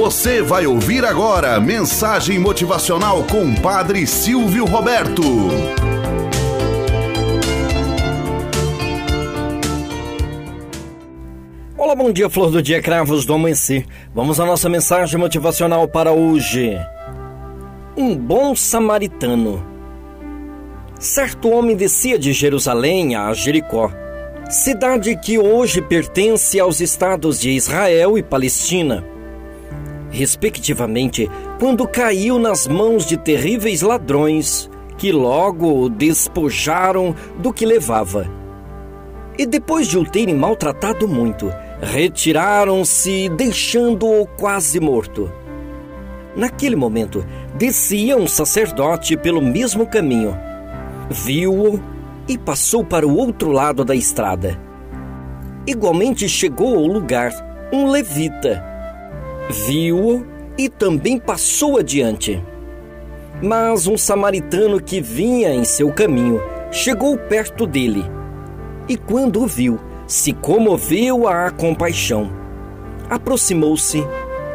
Você vai ouvir agora mensagem motivacional com Padre Silvio Roberto. Olá, bom dia, flor do dia, cravos do amanhecer. Vamos à nossa mensagem motivacional para hoje. Um bom samaritano. Certo homem descia de Jerusalém a Jericó, cidade que hoje pertence aos estados de Israel e Palestina respectivamente, quando caiu nas mãos de terríveis ladrões que logo o despojaram do que levava. E depois de o terem maltratado muito, retiraram-se, deixando-o quase morto. Naquele momento, descia um sacerdote pelo mesmo caminho. Viu-o e passou para o outro lado da estrada. Igualmente chegou ao lugar um levita viu-o e também passou adiante. Mas um samaritano que vinha em seu caminho chegou perto dele e, quando o viu, se comoveu à compaixão. Aproximou-se,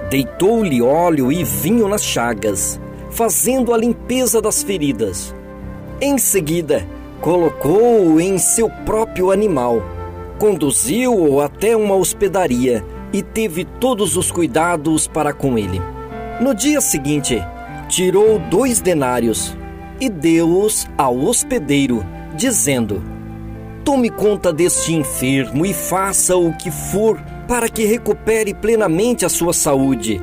deitou-lhe óleo e vinho nas chagas, fazendo a limpeza das feridas. Em seguida, colocou-o em seu próprio animal, conduziu-o até uma hospedaria e teve todos os cuidados para com ele. No dia seguinte, tirou dois denários e deu-os ao hospedeiro, dizendo: Tome conta deste enfermo e faça o que for para que recupere plenamente a sua saúde.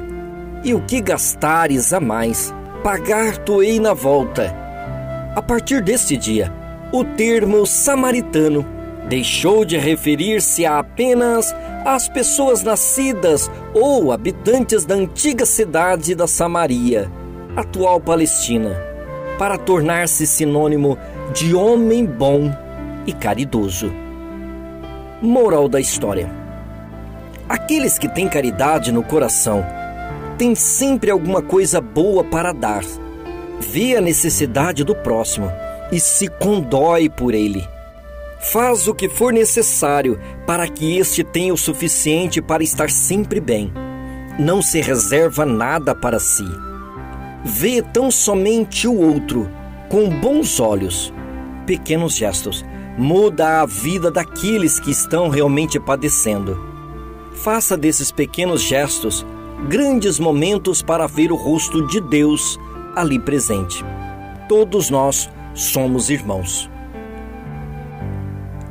E o que gastares a mais, pagar-te-ei na volta. A partir deste dia, o termo samaritano deixou de referir-se a apenas às pessoas nascidas ou habitantes da antiga cidade da Samaria, atual Palestina, para tornar-se sinônimo de homem bom e caridoso. Moral da história: Aqueles que têm caridade no coração têm sempre alguma coisa boa para dar, vê a necessidade do próximo e se condói por ele Faz o que for necessário para que este tenha o suficiente para estar sempre bem. Não se reserva nada para si. Vê tão somente o outro com bons olhos. Pequenos gestos muda a vida daqueles que estão realmente padecendo. Faça desses pequenos gestos grandes momentos para ver o rosto de Deus ali presente. Todos nós somos irmãos.